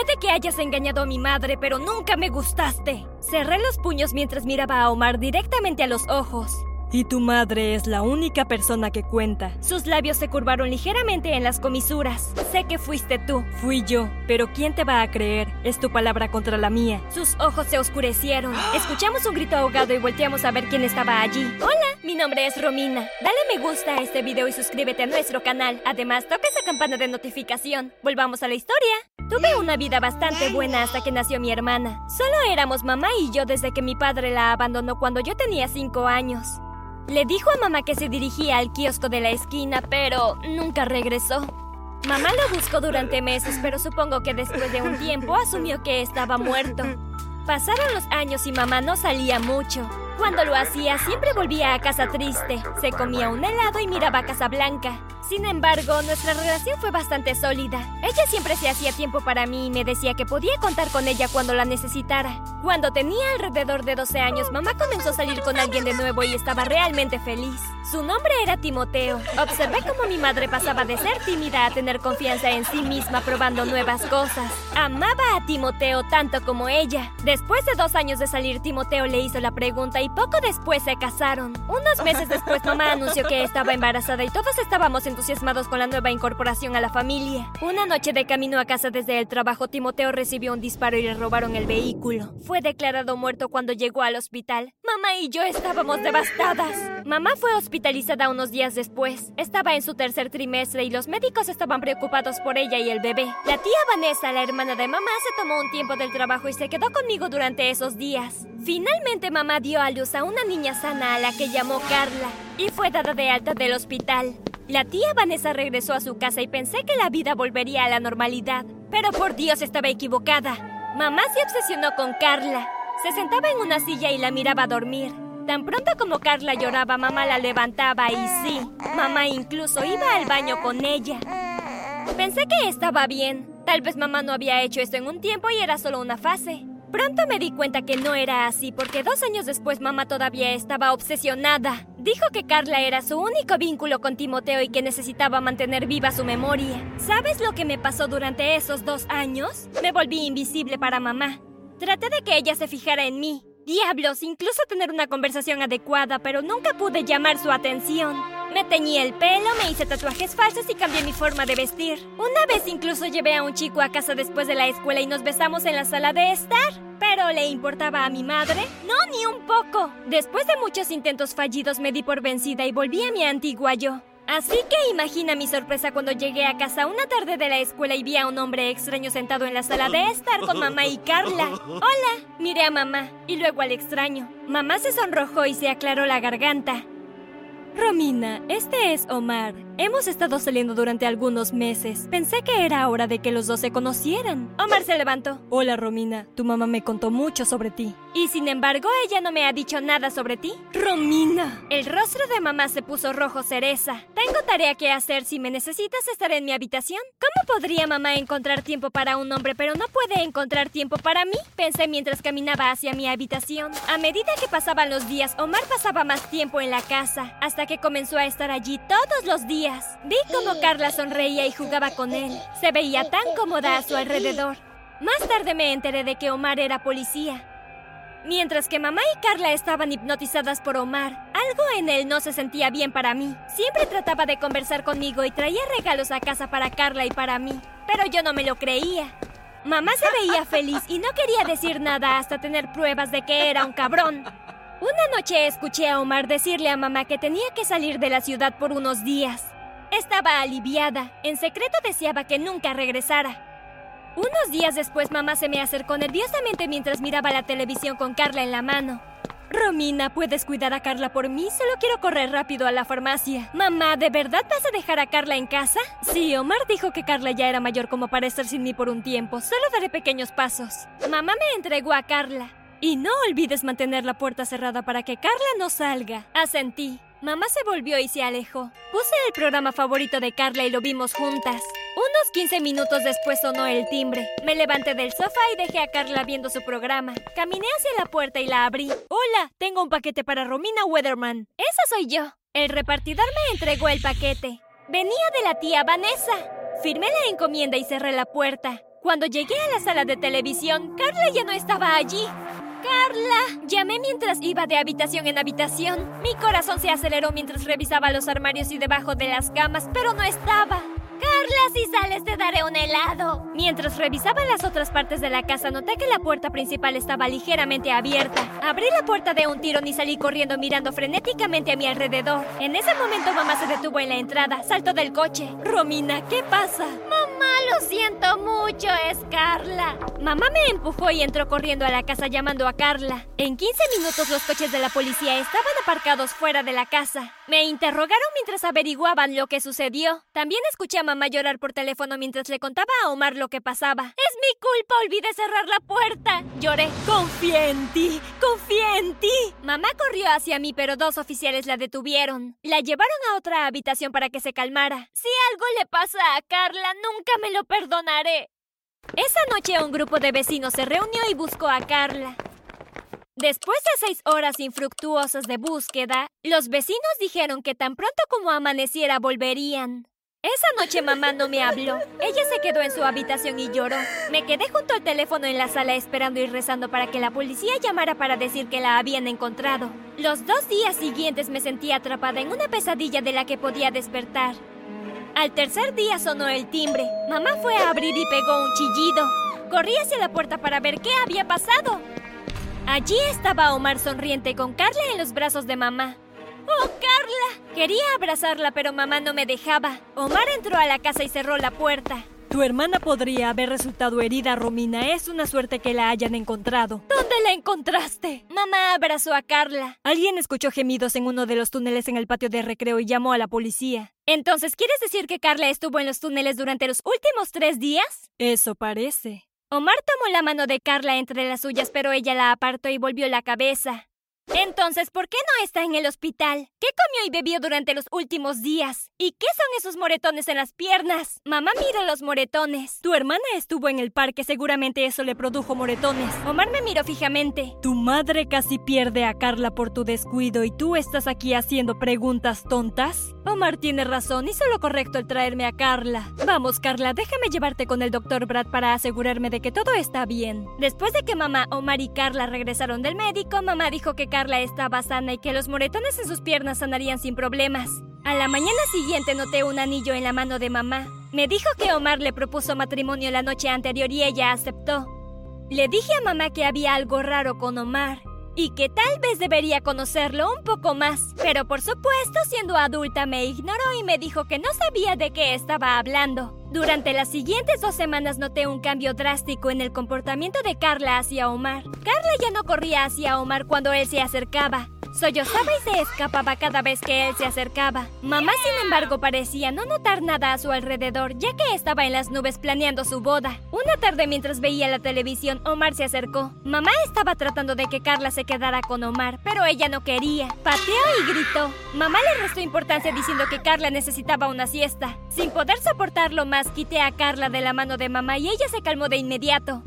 Puede que hayas engañado a mi madre, pero nunca me gustaste. Cerré los puños mientras miraba a Omar directamente a los ojos. Y tu madre es la única persona que cuenta. Sus labios se curvaron ligeramente en las comisuras. Sé que fuiste tú. Fui yo, pero ¿quién te va a creer? Es tu palabra contra la mía. Sus ojos se oscurecieron. Escuchamos un grito ahogado y volteamos a ver quién estaba allí. Hola, mi nombre es Romina. Dale me gusta a este video y suscríbete a nuestro canal. Además, toca esa campana de notificación. Volvamos a la historia. Tuve una vida bastante buena hasta que nació mi hermana. Solo éramos mamá y yo desde que mi padre la abandonó cuando yo tenía 5 años. Le dijo a mamá que se dirigía al kiosco de la esquina, pero nunca regresó. Mamá lo buscó durante meses, pero supongo que después de un tiempo asumió que estaba muerto. Pasaron los años y mamá no salía mucho. Cuando lo hacía, siempre volvía a casa triste. Se comía un helado y miraba a Casa Blanca. Sin embargo, nuestra relación fue bastante sólida. Ella siempre se hacía tiempo para mí y me decía que podía contar con ella cuando la necesitara. Cuando tenía alrededor de 12 años, mamá comenzó a salir con alguien de nuevo y estaba realmente feliz. Su nombre era Timoteo. Observé cómo mi madre pasaba de ser tímida a tener confianza en sí misma probando nuevas cosas. Amaba a Timoteo tanto como ella. Después de dos años de salir, Timoteo le hizo la pregunta y poco después se casaron. Unos meses después, mamá anunció que estaba embarazada y todos estábamos entusiasmados con la nueva incorporación a la familia. Una noche de camino a casa desde el trabajo, Timoteo recibió un disparo y le robaron el vehículo. Fue declarado muerto cuando llegó al hospital. Mamá y yo estábamos devastadas. Mamá fue hospitalizada unos días después. Estaba en su tercer trimestre y los médicos estaban preocupados por ella y el bebé. La tía Vanessa, la hermana de mamá, se tomó un tiempo del trabajo y se quedó conmigo durante esos días. Finalmente mamá dio a luz a una niña sana a la que llamó Carla y fue dada de alta del hospital. La tía Vanessa regresó a su casa y pensé que la vida volvería a la normalidad. Pero por Dios estaba equivocada. Mamá se obsesionó con Carla. Se sentaba en una silla y la miraba dormir. Tan pronto como Carla lloraba, mamá la levantaba y sí, mamá incluso iba al baño con ella. Pensé que estaba bien. Tal vez mamá no había hecho esto en un tiempo y era solo una fase. Pronto me di cuenta que no era así porque dos años después mamá todavía estaba obsesionada. Dijo que Carla era su único vínculo con Timoteo y que necesitaba mantener viva su memoria. ¿Sabes lo que me pasó durante esos dos años? Me volví invisible para mamá. Traté de que ella se fijara en mí. Diablos, incluso tener una conversación adecuada, pero nunca pude llamar su atención. Me teñí el pelo, me hice tatuajes falsos y cambié mi forma de vestir. Una vez incluso llevé a un chico a casa después de la escuela y nos besamos en la sala de estar. ¿Pero le importaba a mi madre? No, ni un poco. Después de muchos intentos fallidos me di por vencida y volví a mi antigua yo. Así que imagina mi sorpresa cuando llegué a casa una tarde de la escuela y vi a un hombre extraño sentado en la sala de estar con mamá y Carla. Hola, miré a mamá y luego al extraño. Mamá se sonrojó y se aclaró la garganta. Romina, este es Omar. Hemos estado saliendo durante algunos meses. Pensé que era hora de que los dos se conocieran. Omar se levantó. Hola, Romina. Tu mamá me contó mucho sobre ti. Y sin embargo, ella no me ha dicho nada sobre ti. Romina. El rostro de mamá se puso rojo cereza. Tengo tarea que hacer. Si me necesitas, estar en mi habitación. ¿Cómo podría mamá encontrar tiempo para un hombre, pero no puede encontrar tiempo para mí? Pensé mientras caminaba hacia mi habitación. A medida que pasaban los días, Omar pasaba más tiempo en la casa, hasta que comenzó a estar allí todos los días. Vi cómo Carla sonreía y jugaba con él. Se veía tan cómoda a su alrededor. Más tarde me enteré de que Omar era policía. Mientras que mamá y Carla estaban hipnotizadas por Omar, algo en él no se sentía bien para mí. Siempre trataba de conversar conmigo y traía regalos a casa para Carla y para mí, pero yo no me lo creía. Mamá se veía feliz y no quería decir nada hasta tener pruebas de que era un cabrón. Una noche escuché a Omar decirle a mamá que tenía que salir de la ciudad por unos días. Estaba aliviada. En secreto deseaba que nunca regresara. Unos días después mamá se me acercó nerviosamente mientras miraba la televisión con Carla en la mano. Romina, ¿puedes cuidar a Carla por mí? Solo quiero correr rápido a la farmacia. Mamá, ¿de verdad vas a dejar a Carla en casa? Sí, Omar dijo que Carla ya era mayor como para estar sin mí por un tiempo. Solo daré pequeños pasos. Mamá me entregó a Carla. Y no olvides mantener la puerta cerrada para que Carla no salga. Asentí. Mamá se volvió y se alejó. Puse el programa favorito de Carla y lo vimos juntas. Unos 15 minutos después sonó el timbre. Me levanté del sofá y dejé a Carla viendo su programa. Caminé hacia la puerta y la abrí. Hola, tengo un paquete para Romina Weatherman. Esa soy yo. El repartidor me entregó el paquete. Venía de la tía Vanessa. Firmé la encomienda y cerré la puerta. Cuando llegué a la sala de televisión, Carla ya no estaba allí. ¡Carla! Llamé mientras iba de habitación en habitación. Mi corazón se aceleró mientras revisaba los armarios y debajo de las camas, pero no estaba. Carla, si sales te daré un helado. Mientras revisaba las otras partes de la casa, noté que la puerta principal estaba ligeramente abierta. Abrí la puerta de un tirón y salí corriendo mirando frenéticamente a mi alrededor. En ese momento mamá se detuvo en la entrada, saltó del coche. Romina, ¿qué pasa? Mamá, lo siento mucho, es Carla. Mamá me empujó y entró corriendo a la casa llamando a Carla. En 15 minutos los coches de la policía estaban aparcados fuera de la casa. Me interrogaron mientras averiguaban lo que sucedió. También escuché a mamá llorar por teléfono mientras le contaba a Omar lo que pasaba. Es mi culpa, olvidé cerrar la puerta. Lloré. Confía en ti, confía en ti. Mamá corrió hacia mí, pero dos oficiales la detuvieron. La llevaron a otra habitación para que se calmara. Si algo le pasa a Carla, nunca me lo perdonaré. Esa noche un grupo de vecinos se reunió y buscó a Carla. Después de seis horas infructuosas de búsqueda, los vecinos dijeron que tan pronto como amaneciera volverían. Esa noche mamá no me habló. Ella se quedó en su habitación y lloró. Me quedé junto al teléfono en la sala esperando y rezando para que la policía llamara para decir que la habían encontrado. Los dos días siguientes me sentí atrapada en una pesadilla de la que podía despertar. Al tercer día sonó el timbre. Mamá fue a abrir y pegó un chillido. Corrí hacia la puerta para ver qué había pasado. Allí estaba Omar sonriente con Carla en los brazos de mamá. ¡Oh, Carla! Quería abrazarla, pero mamá no me dejaba. Omar entró a la casa y cerró la puerta. Tu hermana podría haber resultado herida, Romina. Es una suerte que la hayan encontrado. ¿Dónde la encontraste? Mamá abrazó a Carla. Alguien escuchó gemidos en uno de los túneles en el patio de recreo y llamó a la policía. Entonces, ¿quieres decir que Carla estuvo en los túneles durante los últimos tres días? Eso parece. Omar tomó la mano de Carla entre las suyas, pero ella la apartó y volvió la cabeza. Entonces, ¿por qué no está en el hospital? ¿Qué comió y bebió durante los últimos días? ¿Y qué son esos moretones en las piernas? Mamá mira los moretones. Tu hermana estuvo en el parque, seguramente eso le produjo moretones. Omar me miró fijamente. Tu madre casi pierde a Carla por tu descuido y tú estás aquí haciendo preguntas tontas. Omar tiene razón, hizo lo correcto al traerme a Carla. Vamos, Carla, déjame llevarte con el doctor Brad para asegurarme de que todo está bien. Después de que mamá, Omar y Carla regresaron del médico, mamá dijo que Carla estaba sana y que los moretones en sus piernas sanarían sin problemas. A la mañana siguiente noté un anillo en la mano de mamá. Me dijo que Omar le propuso matrimonio la noche anterior y ella aceptó. Le dije a mamá que había algo raro con Omar y que tal vez debería conocerlo un poco más. Pero por supuesto, siendo adulta, me ignoró y me dijo que no sabía de qué estaba hablando. Durante las siguientes dos semanas noté un cambio drástico en el comportamiento de Carla hacia Omar. Carla ya no corría hacia Omar cuando él se acercaba. Sollozaba y se escapaba cada vez que él se acercaba. Mamá, sin embargo, parecía no notar nada a su alrededor, ya que estaba en las nubes planeando su boda. Una tarde, mientras veía la televisión, Omar se acercó. Mamá estaba tratando de que Carla se quedara con Omar, pero ella no quería. Pateó y gritó. Mamá le restó importancia diciendo que Carla necesitaba una siesta. Sin poder soportarlo más, quité a Carla de la mano de mamá y ella se calmó de inmediato.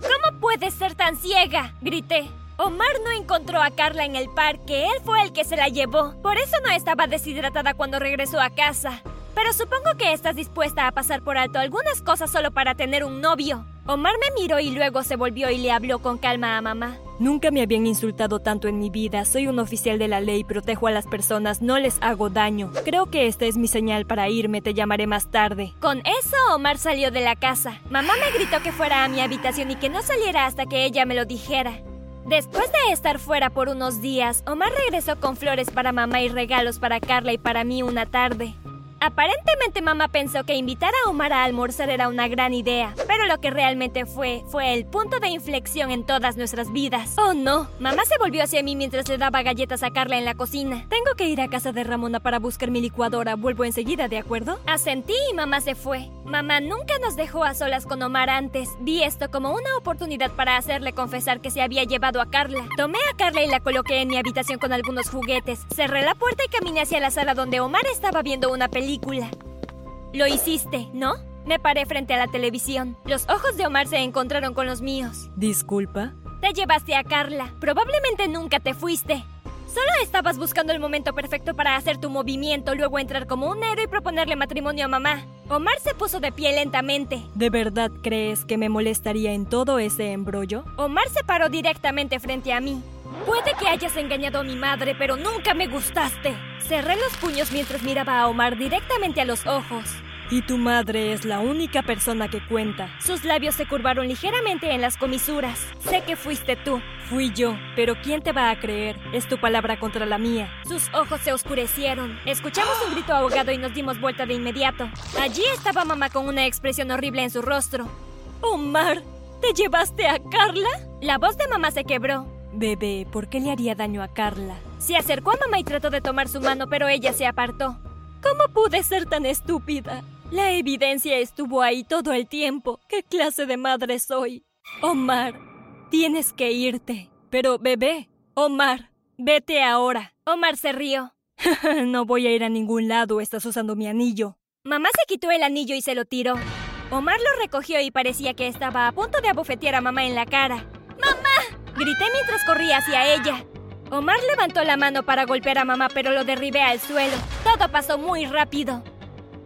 ¿Cómo puedes ser tan ciega? grité. Omar no encontró a Carla en el parque, él fue el que se la llevó. Por eso no estaba deshidratada cuando regresó a casa. Pero supongo que estás dispuesta a pasar por alto algunas cosas solo para tener un novio. Omar me miró y luego se volvió y le habló con calma a mamá. Nunca me habían insultado tanto en mi vida. Soy un oficial de la ley, protejo a las personas, no les hago daño. Creo que esta es mi señal para irme, te llamaré más tarde. Con eso, Omar salió de la casa. Mamá me gritó que fuera a mi habitación y que no saliera hasta que ella me lo dijera. Después de estar fuera por unos días, Omar regresó con flores para mamá y regalos para Carla y para mí una tarde. Aparentemente mamá pensó que invitar a Omar a almorzar era una gran idea, pero lo que realmente fue fue el punto de inflexión en todas nuestras vidas. Oh no, mamá se volvió hacia mí mientras le daba galletas a Carla en la cocina. Tengo que ir a casa de Ramona para buscar mi licuadora, vuelvo enseguida, ¿de acuerdo? Asentí y mamá se fue. Mamá nunca nos dejó a solas con Omar antes. Vi esto como una oportunidad para hacerle confesar que se había llevado a Carla. Tomé a Carla y la coloqué en mi habitación con algunos juguetes. Cerré la puerta y caminé hacia la sala donde Omar estaba viendo una película. Lo hiciste, ¿no? Me paré frente a la televisión. Los ojos de Omar se encontraron con los míos. Disculpa. Te llevaste a Carla. Probablemente nunca te fuiste. Solo estabas buscando el momento perfecto para hacer tu movimiento, luego entrar como un héroe y proponerle matrimonio a mamá. Omar se puso de pie lentamente. ¿De verdad crees que me molestaría en todo ese embrollo? Omar se paró directamente frente a mí. Puede que hayas engañado a mi madre, pero nunca me gustaste. Cerré los puños mientras miraba a Omar directamente a los ojos. Y tu madre es la única persona que cuenta. Sus labios se curvaron ligeramente en las comisuras. Sé que fuiste tú. Fui yo, pero ¿quién te va a creer? Es tu palabra contra la mía. Sus ojos se oscurecieron. Escuchamos un grito ahogado y nos dimos vuelta de inmediato. Allí estaba mamá con una expresión horrible en su rostro. Omar, ¿te llevaste a Carla? La voz de mamá se quebró. Bebé, ¿por qué le haría daño a Carla? Se acercó a mamá y trató de tomar su mano, pero ella se apartó. ¿Cómo pude ser tan estúpida? La evidencia estuvo ahí todo el tiempo. ¿Qué clase de madre soy? Omar, tienes que irte. Pero, bebé, Omar, vete ahora. Omar se rió. no voy a ir a ningún lado, estás usando mi anillo. Mamá se quitó el anillo y se lo tiró. Omar lo recogió y parecía que estaba a punto de abofetear a mamá en la cara. Grité mientras corría hacia ella. Omar levantó la mano para golpear a mamá, pero lo derribé al suelo. Todo pasó muy rápido.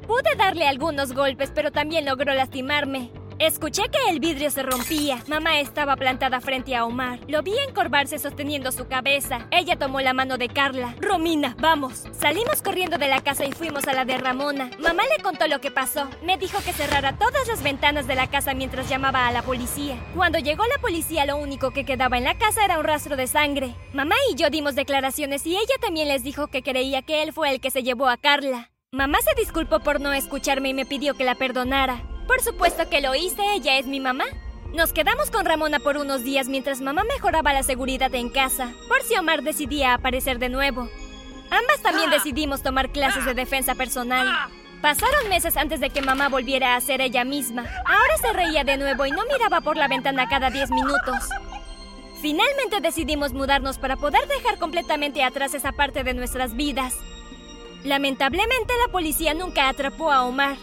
Pude darle algunos golpes, pero también logró lastimarme. Escuché que el vidrio se rompía. Mamá estaba plantada frente a Omar. Lo vi encorvarse sosteniendo su cabeza. Ella tomó la mano de Carla. Romina, vamos. Salimos corriendo de la casa y fuimos a la de Ramona. Mamá le contó lo que pasó. Me dijo que cerrara todas las ventanas de la casa mientras llamaba a la policía. Cuando llegó la policía, lo único que quedaba en la casa era un rastro de sangre. Mamá y yo dimos declaraciones y ella también les dijo que creía que él fue el que se llevó a Carla. Mamá se disculpó por no escucharme y me pidió que la perdonara. Por supuesto que lo hice, ella es mi mamá. Nos quedamos con Ramona por unos días mientras mamá mejoraba la seguridad en casa, por si Omar decidía aparecer de nuevo. Ambas también decidimos tomar clases de defensa personal. Pasaron meses antes de que mamá volviera a ser ella misma. Ahora se reía de nuevo y no miraba por la ventana cada 10 minutos. Finalmente decidimos mudarnos para poder dejar completamente atrás esa parte de nuestras vidas. Lamentablemente la policía nunca atrapó a Omar.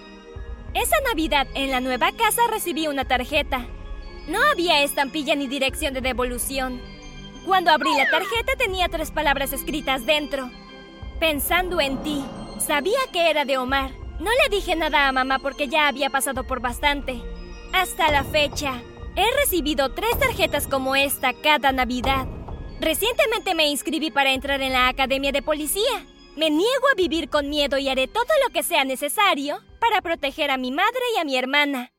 Esa Navidad en la nueva casa recibí una tarjeta. No había estampilla ni dirección de devolución. Cuando abrí la tarjeta tenía tres palabras escritas dentro. Pensando en ti. Sabía que era de Omar. No le dije nada a mamá porque ya había pasado por bastante. Hasta la fecha, he recibido tres tarjetas como esta cada Navidad. Recientemente me inscribí para entrar en la Academia de Policía. Me niego a vivir con miedo y haré todo lo que sea necesario para proteger a mi madre y a mi hermana.